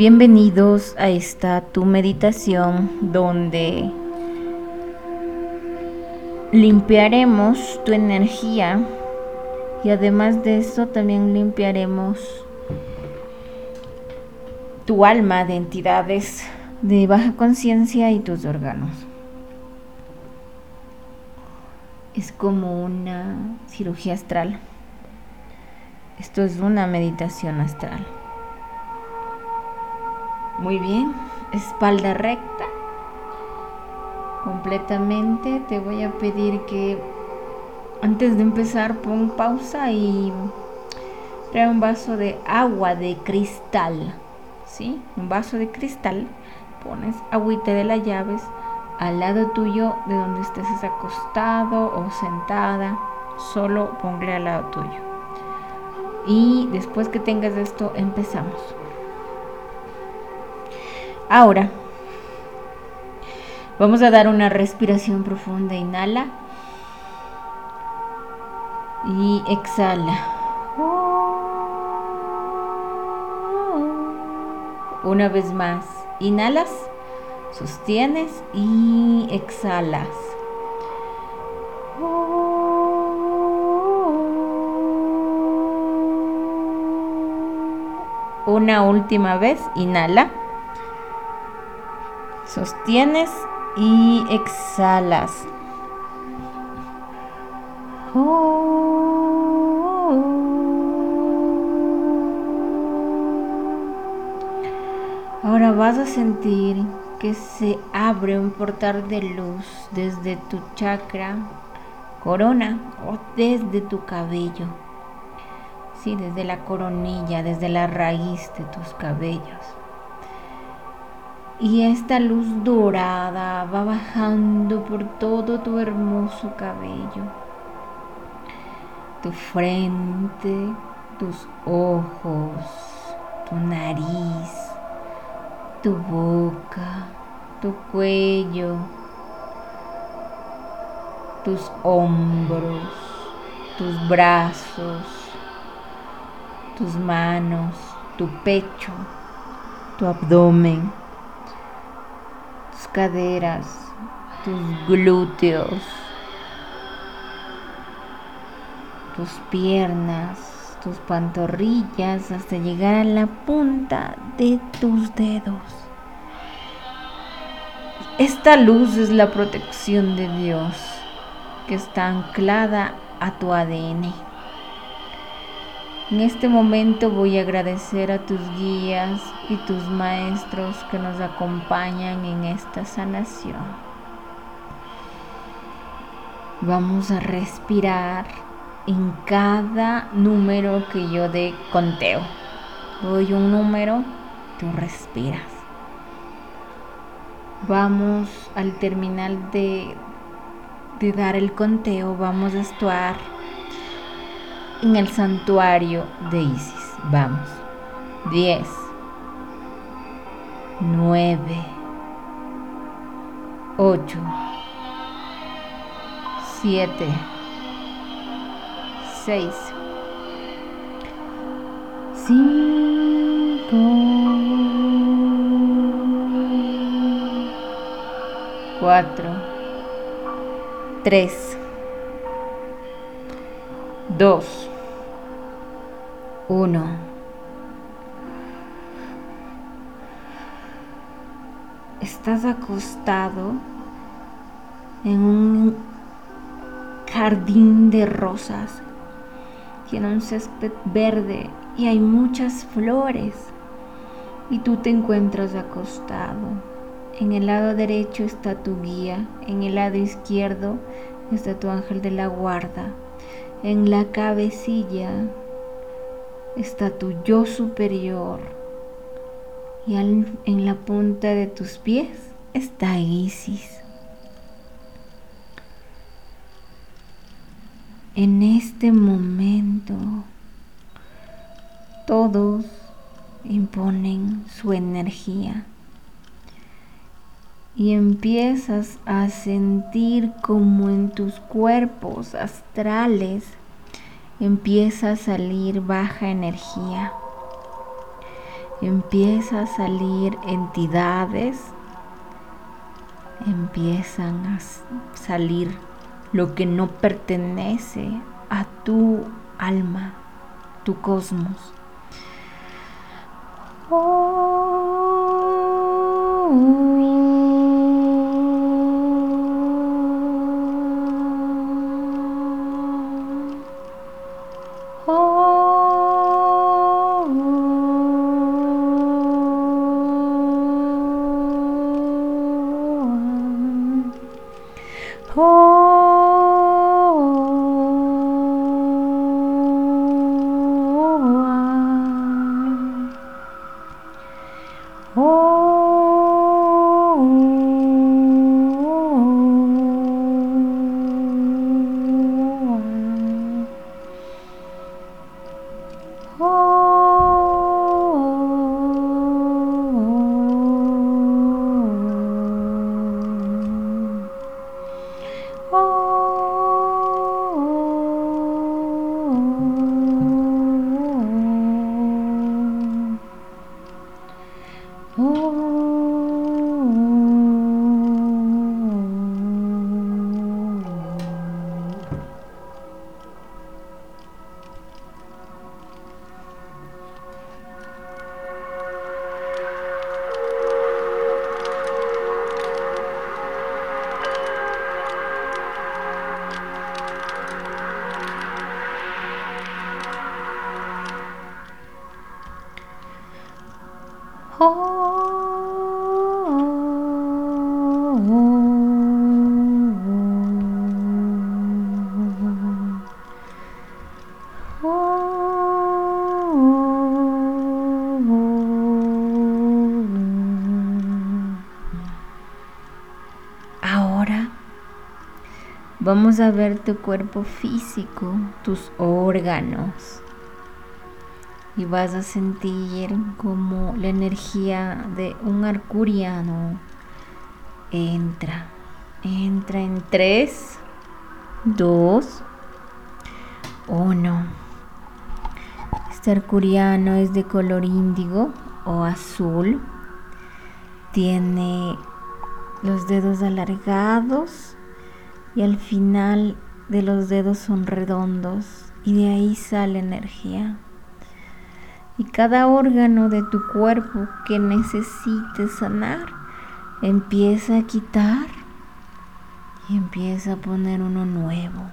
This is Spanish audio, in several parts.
Bienvenidos a esta tu meditación donde limpiaremos tu energía y además de eso también limpiaremos tu alma de entidades de baja conciencia y tus órganos. Es como una cirugía astral. Esto es una meditación astral. Muy bien, espalda recta. Completamente. Te voy a pedir que antes de empezar pon pausa y trae un vaso de agua de cristal. ¿Sí? Un vaso de cristal. Pones agüita de las llaves al lado tuyo de donde estés acostado o sentada. Solo ponle al lado tuyo. Y después que tengas esto, empezamos. Ahora, vamos a dar una respiración profunda. Inhala. Y exhala. Una vez más. Inhalas, sostienes y exhalas. Una última vez. Inhala. Sostienes y exhalas. Ahora vas a sentir que se abre un portal de luz desde tu chakra corona o desde tu cabello. Sí, desde la coronilla, desde la raíz de tus cabellos. Y esta luz dorada va bajando por todo tu hermoso cabello, tu frente, tus ojos, tu nariz, tu boca, tu cuello, tus hombros, tus brazos, tus manos, tu pecho, tu abdomen caderas, tus glúteos, tus piernas, tus pantorrillas hasta llegar a la punta de tus dedos. Esta luz es la protección de Dios que está anclada a tu ADN. En este momento voy a agradecer a tus guías y tus maestros que nos acompañan en esta sanación. Vamos a respirar en cada número que yo dé conteo. Doy un número, tú respiras. Vamos al terminal de, de dar el conteo, vamos a estar en el santuario de Isis. Vamos. 10, 9, 8, 7, 6, 5, 4, 3, 2, uno. Estás acostado en un jardín de rosas. Tiene un césped verde y hay muchas flores. Y tú te encuentras acostado. En el lado derecho está tu guía, en el lado izquierdo está tu ángel de la guarda. En la cabecilla está tu yo superior y en la punta de tus pies está Isis. En este momento todos imponen su energía y empiezas a sentir como en tus cuerpos astrales empieza a salir baja energía. empieza a salir entidades, empiezan a salir lo que no pertenece a tu alma, tu cosmos. Vamos a ver tu cuerpo físico, tus órganos. Y vas a sentir como la energía de un arcuriano entra. Entra en 3, 2, 1. Este arcuriano es de color índigo o azul. Tiene los dedos alargados y al final de los dedos son redondos y de ahí sale energía. Y cada órgano de tu cuerpo que necesites sanar empieza a quitar y empieza a poner uno nuevo.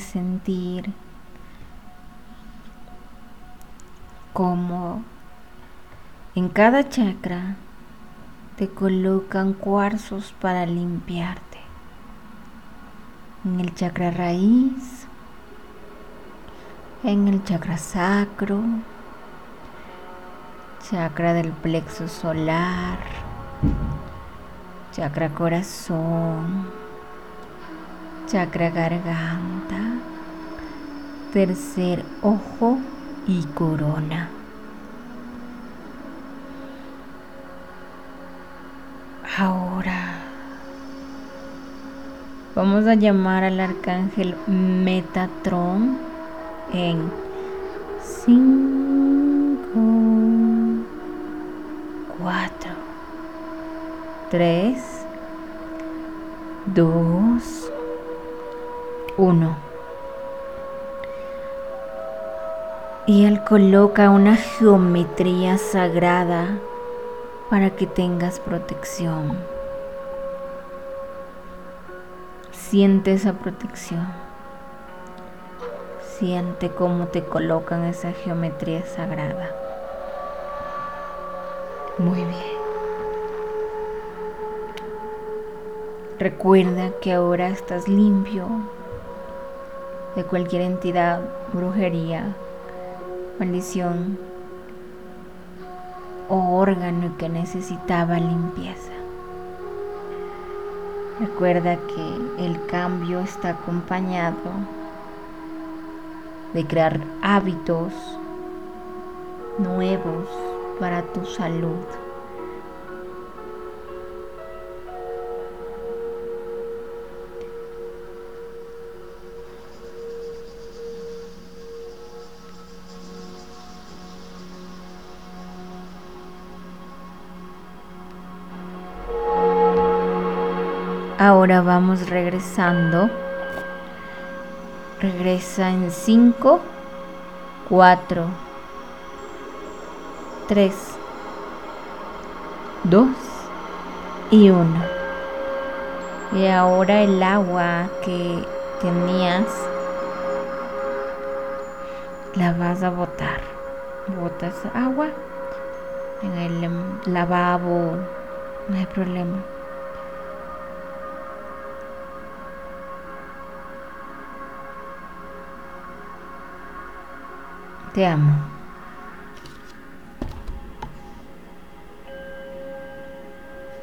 Sentir como en cada chakra te colocan cuarzos para limpiarte. En el chakra raíz, en el chakra sacro, chakra del plexo solar, chakra corazón, chakra garganta, tercer ojo y corona. Ahora vamos a llamar al arcángel Metatron en 5, 4, 3, 2, 1. Y Él coloca una geometría sagrada para que tengas protección. Siente esa protección. Siente cómo te colocan esa geometría sagrada. Muy bien. Recuerda que ahora estás limpio de cualquier entidad, brujería, maldición o órgano que necesitaba limpieza. Recuerda que el cambio está acompañado de crear hábitos nuevos para tu salud. Ahora vamos regresando. Regresa en 5, 4, 3, 2 y 1. Y ahora el agua que tenías la vas a botar. Botas agua en el lavabo, no hay problema. Te amo.